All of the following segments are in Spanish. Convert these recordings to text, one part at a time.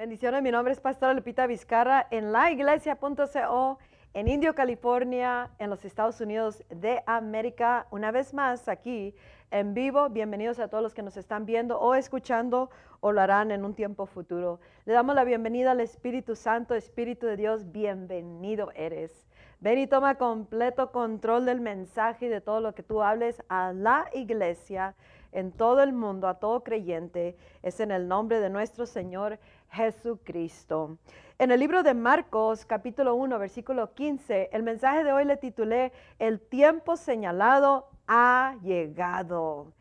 Bendiciones, mi nombre es Pastora Lupita Vizcarra en laiglesia.co en Indio, California, en los Estados Unidos de América. Una vez más aquí en vivo, bienvenidos a todos los que nos están viendo o escuchando o lo harán en un tiempo futuro. Le damos la bienvenida al Espíritu Santo, Espíritu de Dios, bienvenido eres. Ven y toma completo control del mensaje y de todo lo que tú hables a la iglesia en todo el mundo, a todo creyente. Es en el nombre de nuestro Señor Jesucristo. En el libro de Marcos, capítulo 1, versículo 15, el mensaje de hoy le titulé El tiempo señalado ha llegado.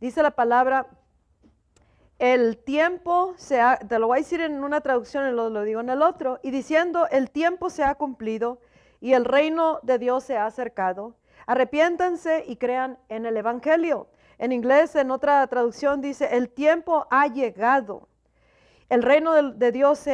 Dice la palabra, el tiempo se ha, te lo voy a decir en una traducción y lo, lo digo en el otro, y diciendo, el tiempo se ha cumplido y el reino de Dios se ha acercado. Arrepiéntanse y crean en el Evangelio. En inglés, en otra traducción, dice, el tiempo ha llegado. El reino de, Dios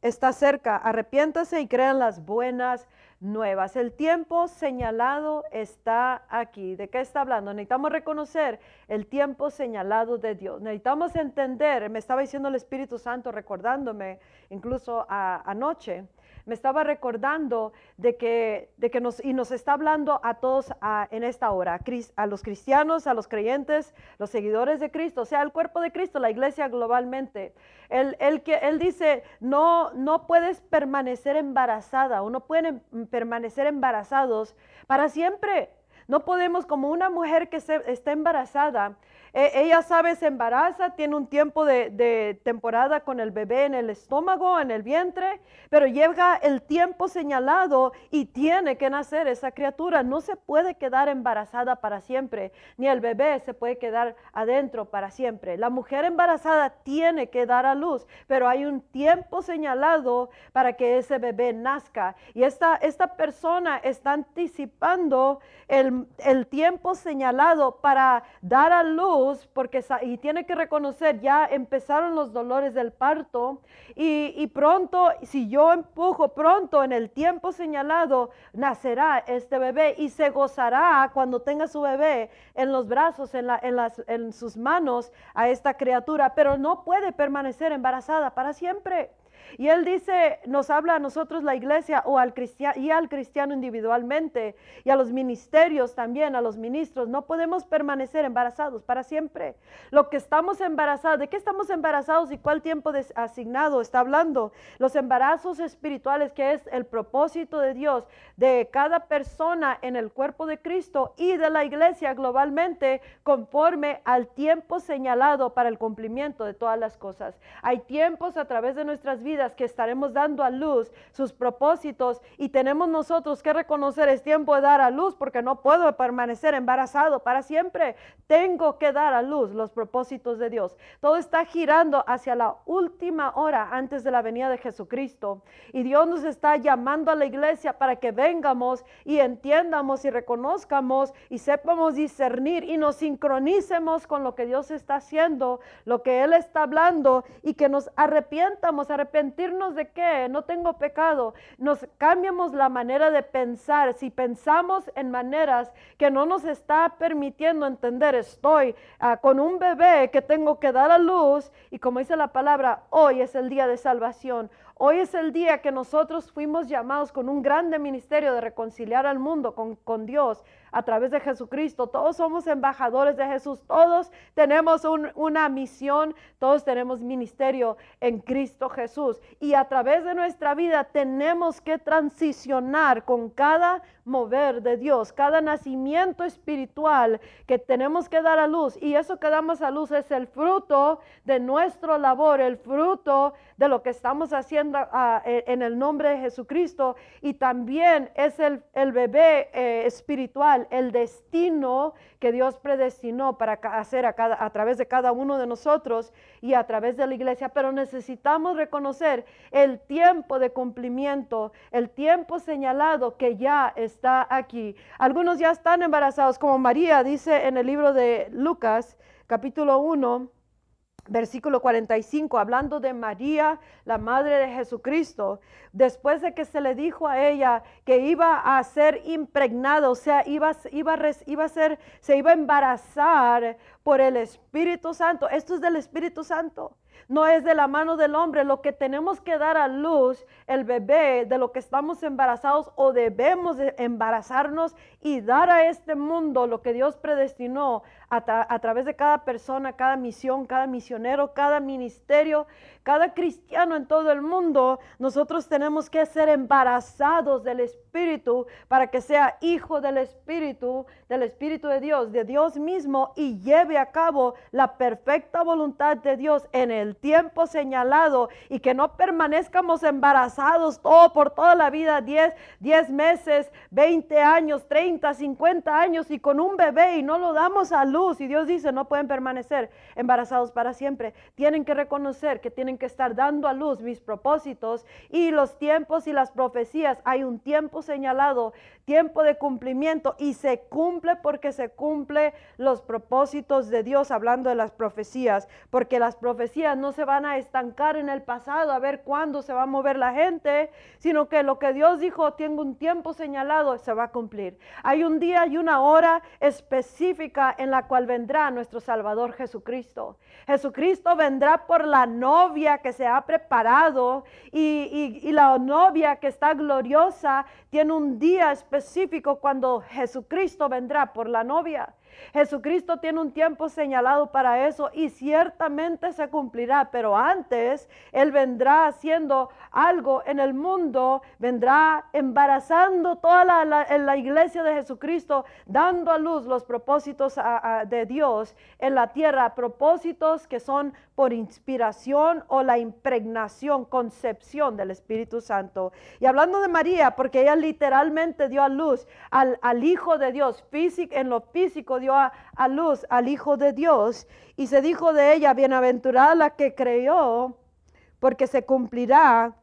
está cerca. Arrepiéntase y crean las buenas nuevas. El tiempo señalado está aquí. ¿De qué está hablando? Necesitamos reconocer el tiempo señalado de Dios. Necesitamos entender, me estaba diciendo el Espíritu Santo recordándome incluso anoche, me estaba recordando de que, de que nos, y nos está hablando a todos en esta hora, a los cristianos, a los creyentes, los seguidores de Cristo, o sea, el cuerpo de Cristo, la iglesia globalmente. Él, él, él dice, no, no puedes permanecer embarazada o no pueden permanecer embarazados para siempre. No podemos, como una mujer que se, está embarazada, e, ella sabe, se embaraza, tiene un tiempo de, temporada con el bebé en el estómago, en el vientre, pero llega el tiempo señalado y tiene que nacer esa criatura. No se puede quedar embarazada para siempre, ni el bebé se puede quedar adentro para siempre. La mujer embarazada tiene que dar a luz, pero hay un tiempo señalado para que ese bebé nazca. Y esta, esta persona está anticipando el, el tiempo señalado para dar a luz porque y tiene que reconocer, ya empezaron los dolores del parto y, pronto, si yo empujo pronto en el tiempo señalado, nacerá este bebé y se gozará cuando tenga su bebé en los brazos, en, la, en, las, en sus manos a esta criatura, pero no puede permanecer embarazada para siempre. Y él dice, nos habla a nosotros la iglesia o al y al cristiano individualmente y a los ministerios también, a los ministros. No podemos permanecer embarazados para siempre. Lo que estamos embarazados, ¿de qué estamos embarazados y cuál tiempo asignado está hablando? Los embarazos espirituales, que es el propósito de Dios de cada persona en el cuerpo de Cristo y de la iglesia globalmente conforme al tiempo señalado para el cumplimiento de todas las cosas. Hay tiempos a través de nuestras vidas que estaremos dando a luz sus propósitos y tenemos nosotros que reconocer es tiempo de dar a luz porque no puedo permanecer embarazado para siempre. Tengo que dar a luz los propósitos de Dios. Todo está girando hacia la última hora antes de la venida de Jesucristo y Dios nos está llamando a la iglesia para que vengamos y entiendamos y reconozcamos y sepamos discernir y nos sincronicemos con lo que Dios está haciendo, lo que Él está hablando y que nos arrepientamos, arrepentimos de que no tengo pecado. Nos cambiamos la manera de pensar. Si pensamos en maneras que no nos está permitiendo entender, estoy ah, con un bebé que tengo que dar a luz y como dice la palabra, hoy es el día de salvación. Hoy es el día que nosotros fuimos llamados con un grande ministerio de reconciliar al mundo con, con Dios a través de Jesucristo. Todos somos embajadores de Jesús. Todos tenemos una misión. Todos tenemos ministerio en Cristo Jesús. Y a través de nuestra vida tenemos que transicionar con cada mover de Dios, cada nacimiento espiritual que tenemos que dar a luz. Y eso que damos a luz es el fruto de nuestro labor, el fruto de lo que estamos haciendo ah, e, en el nombre de Jesucristo. Y también es el, bebé eh, espiritual, el destino que Dios predestinó para hacer a, cada, a través de cada uno de nosotros y a través de la iglesia. Pero necesitamos reconocer el tiempo de cumplimiento, el tiempo señalado que ya es está aquí. Algunos ya están embarazados, como María dice en el libro de Lucas, capítulo 1, versículo 45, hablando de María, la madre de Jesucristo, después de que se le dijo a ella que iba a ser impregnada, o sea, iba, iba, iba a ser, se iba a embarazar por el Espíritu Santo. Esto es del Espíritu Santo. no es de la mano del hombre. Lo que tenemos que dar a luz, el bebé, de lo que estamos embarazados o debemos embarazarnos y dar a este mundo lo que Dios predestinó a, través de cada persona, cada misión, cada misionero, cada ministerio, cada cristiano en todo el mundo, nosotros tenemos que ser embarazados del Espíritu para que sea hijo del Espíritu, del Espíritu de Dios, de Dios mismo y lleve a cabo la perfecta voluntad de Dios en el tiempo señalado y que no permanezcamos embarazados todo por toda la vida, 10, 10 meses, 20 años, 30, 50 años y con un bebé y no lo damos a luz y Dios dice, no pueden permanecer embarazados para siempre. Tienen que reconocer que tienen que estar dando a luz mis propósitos y los tiempos y las profecías. Hay un tiempo señalado, tiempo de cumplimiento y se cumple porque se cumple los propósitos de Dios hablando de las profecías, porque las profecías no se van a estancar en el pasado a ver cuándo se va a mover la gente, sino que lo que Dios dijo, tengo un tiempo señalado, se va a cumplir. Hay un día y una hora específica en la cual vendrá nuestro Salvador Jesucristo. Jesucristo vendrá por la novia que se ha preparado y, y la novia que está gloriosa tiene un día específico cuando Jesucristo vendrá por la novia. Jesucristo tiene un tiempo señalado para eso y ciertamente se cumplirá, pero antes Él vendrá haciendo algo en el mundo, vendrá embarazando toda la, la iglesia de Jesucristo, dando a luz los propósitos de Dios en la tierra, propósitos que son por inspiración o la impregnación, concepción del Espíritu Santo. Y hablando de María, porque ella literalmente dio a luz al, al Hijo de Dios, físico, en lo físico dio a, luz al Hijo de Dios y se dijo de ella, bienaventurada la que creyó, porque se cumplirá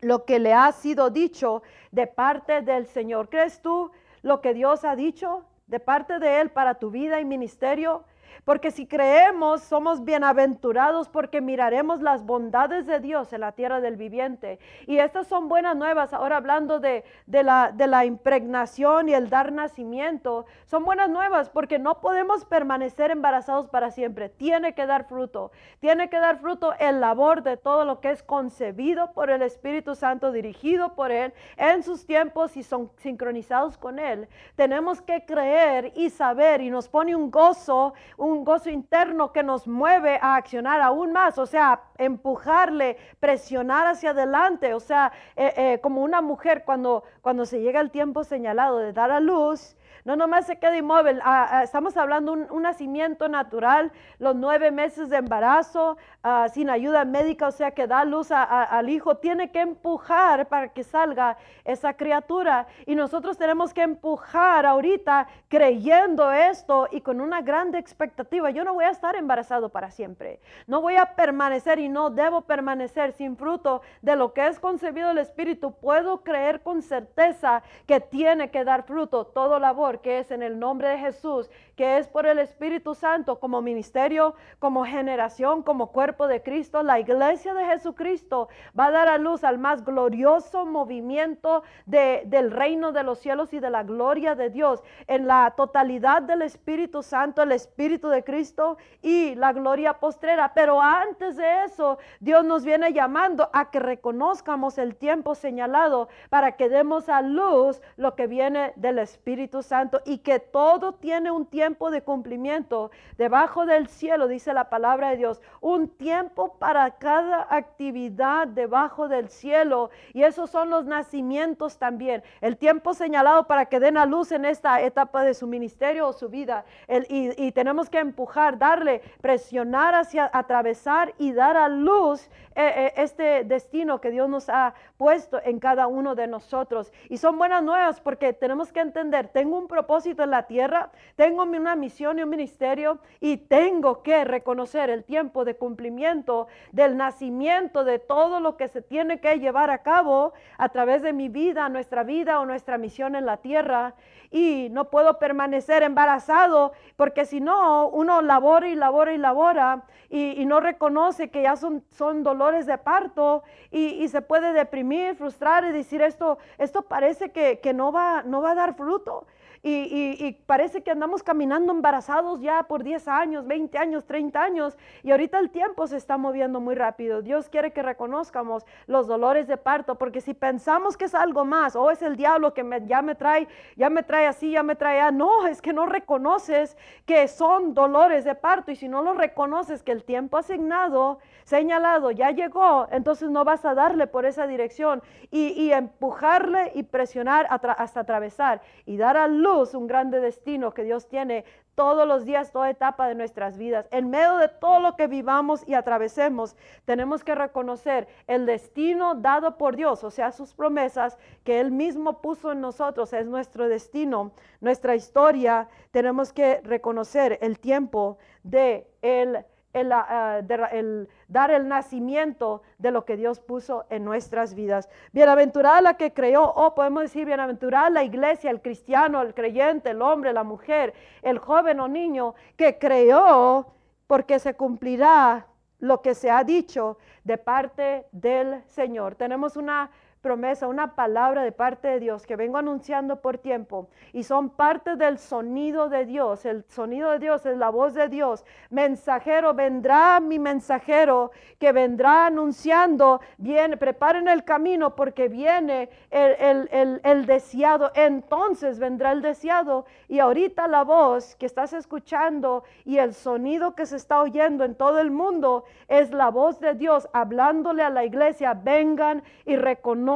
lo que le ha sido dicho de parte del Señor. ¿Crees tú lo que Dios ha dicho de parte de Él para tu vida y ministerio? Porque si creemos, somos bienaventurados porque miraremos las bondades de Dios en la tierra del viviente. Y estas son buenas nuevas. Ahora hablando de, la, de la impregnación y el dar nacimiento, son buenas nuevas porque no podemos permanecer embarazados para siempre. Tiene que dar fruto. Tiene que dar fruto el labor de todo lo que es concebido por el Espíritu Santo, dirigido por Él en sus tiempos y son sincronizados con Él. Tenemos que creer y saber y nos pone un gozo, un un gozo interno que nos mueve a accionar aún más, o sea, empujarle, presionar hacia adelante, o sea, eh, eh, como una mujer cuando, cuando se llega el tiempo señalado de dar a luz, no nomás se queda inmóvil. Ah, ah, estamos hablando de un, nacimiento natural, los nueve meses de embarazo, ah, sin ayuda médica, o sea, que da luz al hijo. Tiene que empujar para que salga esa criatura. Y nosotros tenemos que empujar ahorita creyendo esto y con una grande expectativa. Yo no voy a estar embarazado para siempre. No voy a permanecer y no debo permanecer sin fruto de lo que es concebido el Espíritu. Puedo creer con certeza que tiene que dar fruto todo labor que es en el nombre de Jesús, que es por el Espíritu Santo como ministerio, como generación, como cuerpo de Cristo. La iglesia de Jesucristo va a dar a luz al más glorioso movimiento del reino de los cielos y de la gloria de Dios en la totalidad del Espíritu Santo, el Espíritu de Cristo y la gloria postrera. Pero antes de eso, Dios nos viene llamando a que reconozcamos el tiempo señalado para que demos a luz lo que viene del Espíritu Santo y que todo tiene un tiempo de cumplimiento. Debajo del cielo, dice la palabra de Dios, un tiempo para cada actividad debajo del cielo. Y esos son los nacimientos también. El tiempo señalado para que den a luz en esta etapa de su ministerio o su vida. y, tenemos que empujar, darle, presionar hacia atravesar y dar a luz eh, eh, este destino que Dios nos ha puesto en cada uno de nosotros. Y son buenas nuevas porque tenemos que entender, tengo un propósito en la tierra, tengo una misión y un ministerio y tengo que reconocer el tiempo de cumplimiento del nacimiento de todo lo que se tiene que llevar a cabo a través de mi vida, nuestra vida o nuestra misión en la tierra. Y no puedo permanecer embarazado porque si no, uno labora y labora y labora y, no reconoce que ya son, son dolores de parto y, se puede deprimir, frustrar y decir esto, esto parece que, que no, va, no va a dar fruto. Y, parece que andamos caminando embarazados ya por 10 años, 20 años, 30 años y ahorita el tiempo se está moviendo muy rápido. Dios quiere que reconozcamos los dolores de parto porque si pensamos que es algo más o es el diablo que ya me trae, ya me trae así, ya me trae, ah, no, es que no reconoces que son dolores de parto y si no lo reconoces que el tiempo asignado, señalado, ya llegó, entonces no vas a darle por esa dirección y, empujarle y presionar hasta atravesar y dar a luz un grande destino que Dios tiene todos los días, toda etapa de nuestras vidas. En medio de todo lo que vivamos y atravesemos, tenemos que reconocer el destino dado por Dios, o sea, sus promesas que Él mismo puso en nosotros, es nuestro destino, nuestra historia. Tenemos que reconocer el tiempo de el Ah, el, dar el nacimiento de lo que Dios puso en nuestras vidas. Bienaventurada la que creó, o podemos decir bienaventurada la iglesia, el cristiano, el creyente, el hombre, la mujer, el joven o niño que creó porque se cumplirá lo que se ha dicho de parte del Señor. Tenemos una promesa, una palabra de parte de Dios que vengo anunciando por tiempo y son parte del sonido de Dios. El sonido de Dios es la voz de Dios. Mensajero, vendrá mi mensajero que vendrá anunciando, viene, preparen el camino porque viene el, el, el deseado. Entonces vendrá el deseado y ahorita la voz que estás escuchando y el sonido que se está oyendo en todo el mundo es la voz de Dios hablándole a la iglesia, vengan y reconozcan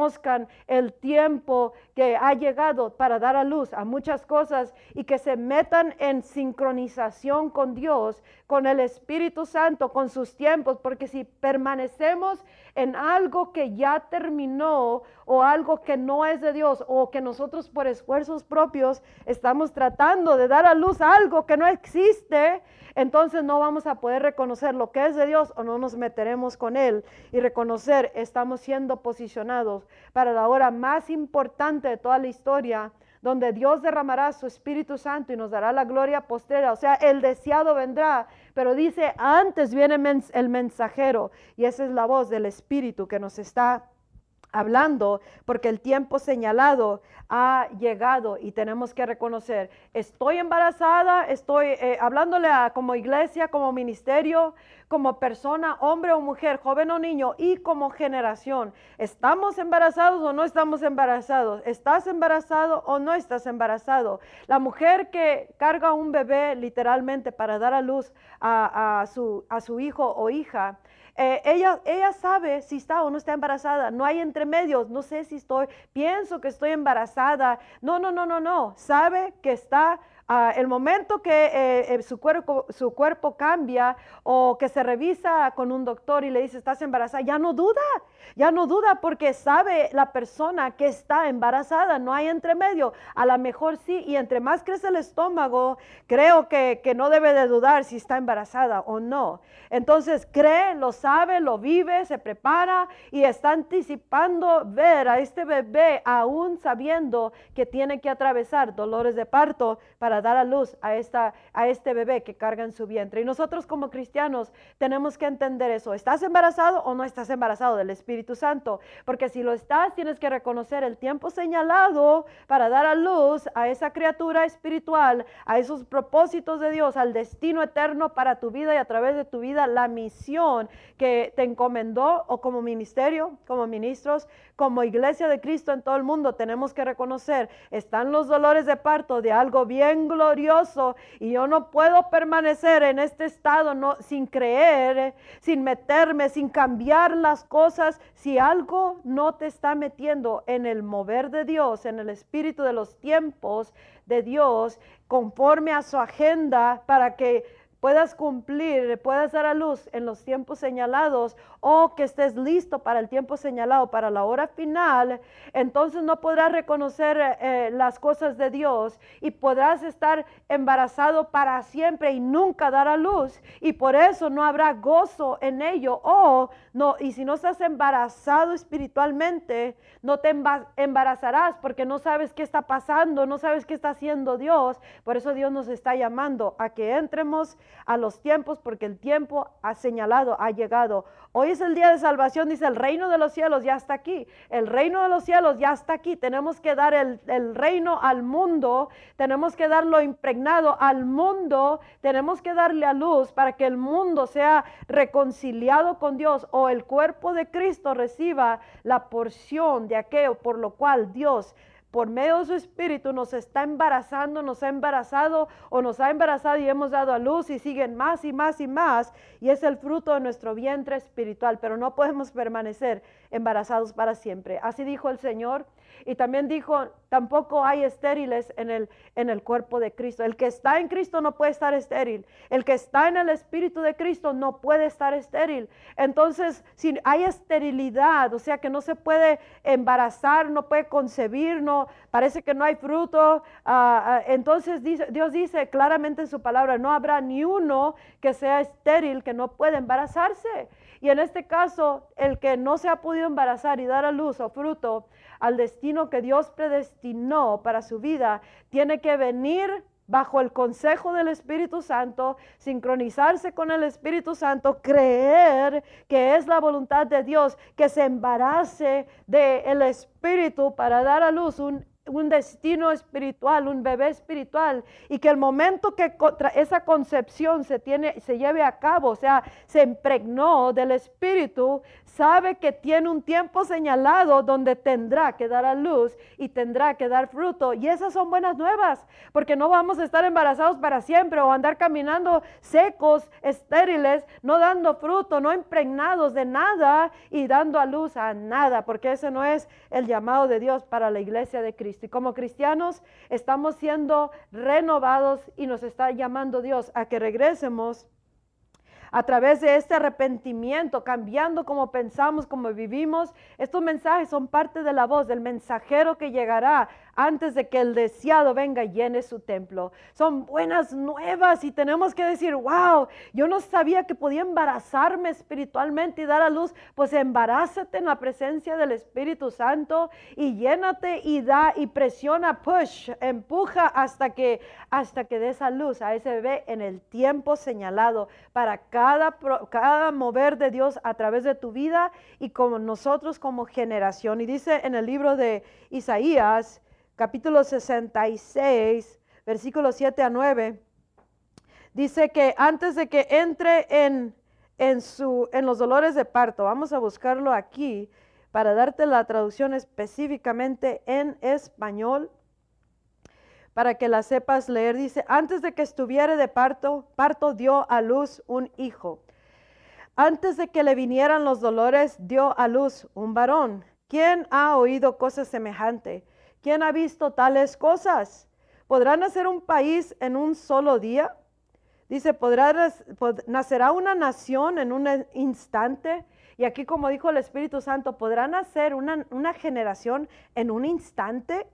el tiempo que ha llegado para dar a luz a muchas cosas y que se metan en sincronización con Dios, con el Espíritu Santo, con sus tiempos, porque si permanecemos en algo que ya terminó o algo que no es de Dios o que nosotros por esfuerzos propios estamos tratando de dar a luz algo que no existe, entonces no vamos a poder reconocer lo que es de Dios o no nos meteremos con Él y reconocer estamos siendo posicionados para la hora más importante de toda la historia, donde Dios derramará su Espíritu Santo y nos dará la gloria postrera. O sea, el deseado vendrá, pero dice, antes viene el mensajero y esa es la voz del Espíritu que nos está hablando porque el tiempo señalado ha llegado y tenemos que reconocer, estoy embarazada, estoy eh, hablándole a, como iglesia, como ministerio, como persona, hombre o mujer, joven o niño y como generación. ¿Estamos embarazados o no estamos embarazados? ¿Estás embarazado o no estás embarazado? La mujer que carga un bebé literalmente para dar a luz a, su, a su hijo o hija, eh, ella, ella sabe si está o no está embarazada. No hay entremedios. No sé si estoy, pienso que estoy embarazada. No, no, no, no, no. Sabe que está Ah, el momento que eh, eh, su, cuerpo, su cuerpo cambia o que se revisa con un doctor y le dice estás embarazada, ya no duda, ya no duda porque sabe la persona que está embarazada, no hay entremedio. A lo mejor sí, y entre más crece el estómago, creo que, que no debe de dudar si está embarazada o no. Entonces cree, lo sabe, lo vive, se prepara y está anticipando ver a este bebé aún sabiendo que tiene que atravesar dolores de parto para dar a luz a, esta, a este bebé que carga en su vientre. Y nosotros como cristianos tenemos que entender eso. ¿Estás embarazado o no estás embarazado del Espíritu Santo? Porque si lo estás, tienes que reconocer el tiempo señalado para dar a luz a esa criatura espiritual, a esos propósitos de Dios, al destino eterno para tu vida y a través de tu vida la misión que te encomendó o como ministerio, como ministros, como iglesia de Cristo en todo el mundo. Tenemos que reconocer, están los dolores de parto de algo bien glorioso y yo no puedo permanecer en este estado no, sin creer, sin meterme, sin cambiar las cosas. Si algo no te está metiendo en el mover de Dios, en el espíritu de los tiempos de Dios, conforme a su agenda para que puedas cumplir, puedas dar a luz en los tiempos señalados o que estés listo para el tiempo señalado, para la hora final, entonces no podrás reconocer eh, las cosas de Dios y podrás estar embarazado para siempre y nunca dar a luz y por eso no habrá gozo en ello o no y si no estás embarazado espiritualmente no te embarazarás porque no sabes qué está pasando, no sabes qué está haciendo Dios, por eso Dios nos está llamando a que entremos a los tiempos porque el tiempo ha señalado, ha llegado. Hoy es el día de salvación, dice el reino de los cielos ya está aquí. El reino de los cielos ya está aquí. Tenemos que dar el, el reino al mundo, tenemos que darlo impregnado al mundo, tenemos que darle a luz para que el mundo sea reconciliado con Dios o el cuerpo de Cristo reciba la porción de aquello por lo cual Dios por medio de su espíritu nos está embarazando, nos ha embarazado o nos ha embarazado y hemos dado a luz y siguen más y más y más y es el fruto de nuestro vientre espiritual, pero no podemos permanecer embarazados para siempre. Así dijo el Señor y también dijo, tampoco hay estériles en el, en el cuerpo de Cristo. El que está en Cristo no puede estar estéril. El que está en el Espíritu de Cristo no puede estar estéril. Entonces, si hay esterilidad, o sea que no se puede embarazar, no puede concebir, no, parece que no hay fruto, ah, ah, entonces Dios dice claramente en su palabra, no habrá ni uno que sea estéril, que no pueda embarazarse. Y en este caso, el que no se ha podido embarazar y dar a luz o fruto al destino que Dios predestinó para su vida, tiene que venir bajo el consejo del Espíritu Santo, sincronizarse con el Espíritu Santo, creer que es la voluntad de Dios, que se embarace del Espíritu para dar a luz un un destino espiritual, un bebé espiritual, y que el momento que esa concepción se, tiene, se lleve a cabo, o sea, se impregnó del espíritu, sabe que tiene un tiempo señalado donde tendrá que dar a luz y tendrá que dar fruto. Y esas son buenas nuevas, porque no vamos a estar embarazados para siempre o andar caminando secos, estériles, no dando fruto, no impregnados de nada y dando a luz a nada, porque ese no es el llamado de Dios para la iglesia de Cristo. Y como cristianos estamos siendo renovados y nos está llamando Dios a que regresemos a través de este arrepentimiento, cambiando como pensamos, como vivimos. Estos mensajes son parte de la voz del mensajero que llegará antes de que el deseado venga y llene su templo. Son buenas nuevas y tenemos que decir, wow, yo no sabía que podía embarazarme espiritualmente y dar a luz. Pues embarázate en la presencia del Espíritu Santo y llénate y da y presiona, push, empuja hasta que hasta que des a luz a ese bebé en el tiempo señalado para cada, cada mover de Dios a través de tu vida y como nosotros como generación. Y dice en el libro de Isaías, capítulo 66, versículos 7 a 9, dice que antes de que entre en, en, en los dolores de parto, vamos a buscarlo aquí para darte la traducción específicamente en español, para que la sepas leer. Dice, antes de que estuviera de parto, parto dio a luz un hijo. Antes de que le vinieran los dolores, dio a luz un varón. ¿Quién ha oído cosas semejantes? ¿Quién ha visto tales cosas? ¿Podrá nacer un país en un solo día? Dice, ¿podrá, nacerá una nación en un instante? Y aquí, como dijo el Espíritu Santo, ¿podrá nacer una, una generación en un instante?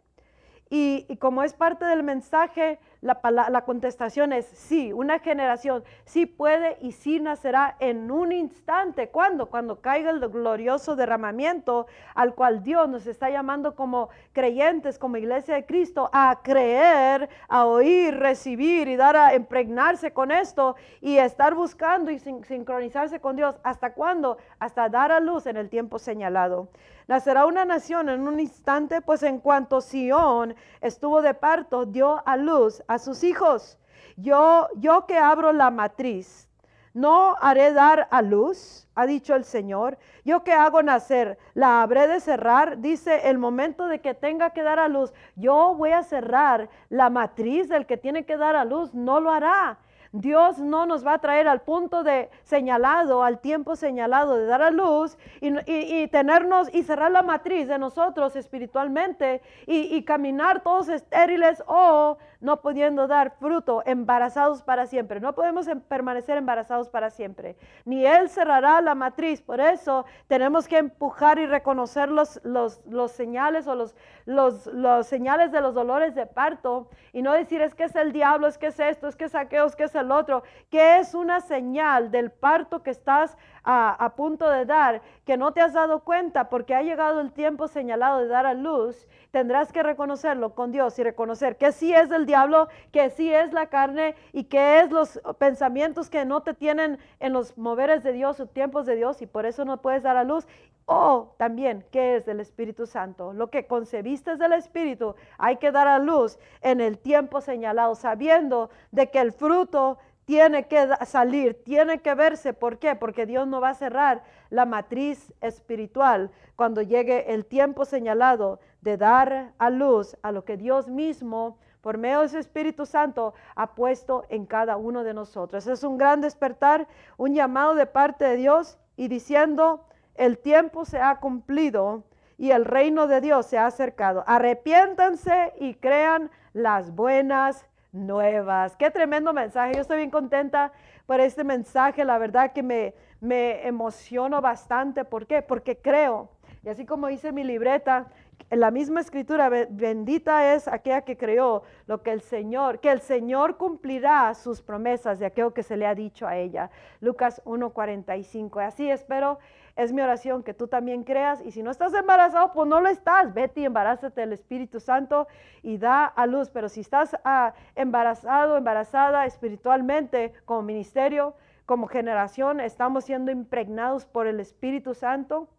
Y, como es parte del mensaje, la, contestación es sí, una generación sí puede y sí nacerá en un instante. ¿Cuándo? Cuando caiga el glorioso derramamiento al cual Dios nos está llamando como creyentes, como iglesia de Cristo, a creer, a oír, recibir y dar a impregnarse con esto y estar buscando y sincronizarse con Dios. ¿Hasta cuándo? Hasta dar a luz en el tiempo señalado. Nacerá una nación en un instante, pues en cuanto Sión estuvo de parto, dio a luz a sus hijos. Yo, yo que abro la matriz, no haré dar a luz, ha dicho el Señor. Yo que hago nacer, la habré de cerrar. Dice, el momento de que tenga que dar a luz, yo voy a cerrar la matriz del que tiene que dar a luz, no lo hará. Dios no nos va a traer al punto de señalado, al tiempo señalado de dar a luz y, tenernos y cerrar la matriz de nosotros espiritualmente y, y, caminar todos estériles o no pudiendo dar fruto, embarazados para siempre. No podemos em, permanecer embarazados para siempre. Ni Él cerrará la matriz. Por eso tenemos que empujar y reconocer los, los, los señales o los, los, los señales de los dolores de parto y no decir es que es el diablo, es que es esto, es que es aquello, es que es el otro, que es una señal del parto que estás a, punto de dar, que no te has dado cuenta porque ha llegado el tiempo señalado de dar a luz, tendrás que reconocerlo con Dios y reconocer que sí es del diablo, que sí es la carne y que es los pensamientos que no te tienen en los moveres de Dios o tiempos de Dios y por eso no puedes dar a luz. O también, ¿qué es del Espíritu Santo? Lo que concebiste del Espíritu, hay que dar a luz en el tiempo señalado, sabiendo de que el fruto tiene que salir, tiene que verse. ¿Por qué? Porque Dios no va a cerrar la matriz espiritual cuando llegue el tiempo señalado de dar a luz a lo que Dios mismo, por medio de su Espíritu Santo, ha puesto en cada uno de nosotros. Es un gran despertar, un llamado de parte de Dios y diciendo, el tiempo se ha cumplido y el reino de Dios se ha acercado. Arrepiéntanse y crean las buenas nuevas. Qué tremendo mensaje. Yo estoy bien contenta por este mensaje. La verdad que me, me emociono bastante. ¿Por qué? Porque creo, y así como dice mi libreta, en la misma escritura, bendita es aquella que creó lo que el Señor, que el Señor cumplirá sus promesas de aquello que se le ha dicho a ella. Lucas 1.45. Así espero es mi oración que tú también creas. Y si no estás embarazado, pues no lo estás. Vete y embarázate del Espíritu Santo y da a luz. Pero si estás ah, embarazado, embarazada espiritualmente, como ministerio, como generación, estamos siendo impregnados por el Espíritu Santo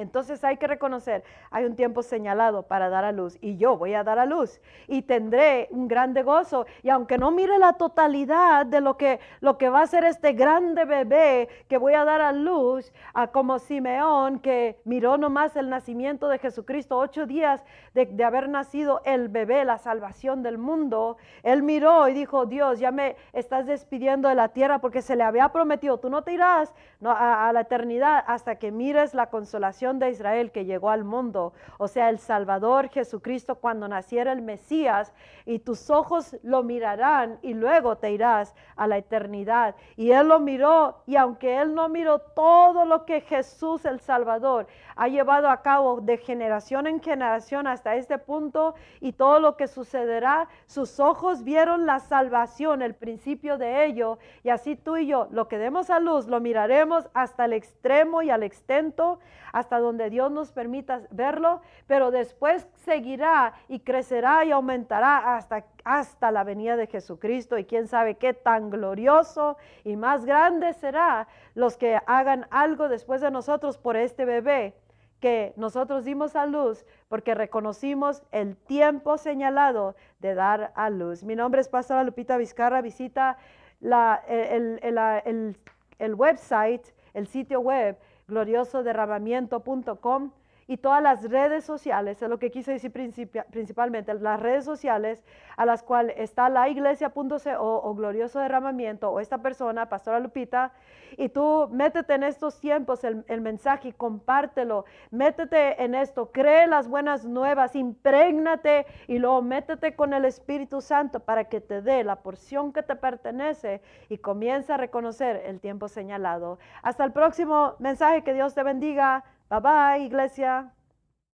entonces hay que reconocer, hay un tiempo señalado para dar a luz y yo voy a dar a luz y tendré un grande gozo. Y aunque no mire la totalidad de lo que, lo que va a ser este grande bebé que voy a dar a luz, a como Simeón que miró nomás el nacimiento de Jesucristo, ocho días de, de haber nacido el bebé, la salvación del mundo, él miró y dijo, Dios, ya me estás despidiendo de la tierra porque se le había prometido, tú no te irás a la eternidad hasta que mires la consolación de Israel que llegó al mundo, o sea, el Salvador Jesucristo cuando naciera el Mesías, y tus ojos lo mirarán y luego te irás a la eternidad. Y él lo miró, y aunque él no miró todo lo que Jesús el Salvador ha llevado a cabo de generación en generación hasta este punto y todo lo que sucederá, sus ojos vieron la salvación, el principio de ello, y así tú y yo, lo que demos a luz, lo miraremos hasta el extremo y al extento, hasta donde Dios nos permita verlo, pero después seguirá y crecerá y aumentará hasta, hasta la venida de Jesucristo y quién sabe qué tan glorioso y más grande será los que hagan algo después de nosotros por este bebé que nosotros dimos a luz porque reconocimos el tiempo señalado de dar a luz. Mi nombre es Pastora Lupita Vizcarra. Visita la, el, el, el website, el sitio web gloriosoderramamiento.com y todas las redes sociales, es lo que quise decir principalmente, las redes sociales a las cuales está la iglesia.co o glorioso derramamiento o esta persona, Pastora Lupita, y tú métete en estos tiempos el, el mensaje y compártelo, métete en esto, cree las buenas nuevas, imprégnate y luego métete con el Espíritu Santo para que te dé la porción que te pertenece y comienza a reconocer el tiempo señalado. Hasta el próximo mensaje, que Dios te bendiga. Bye bye, iglesia.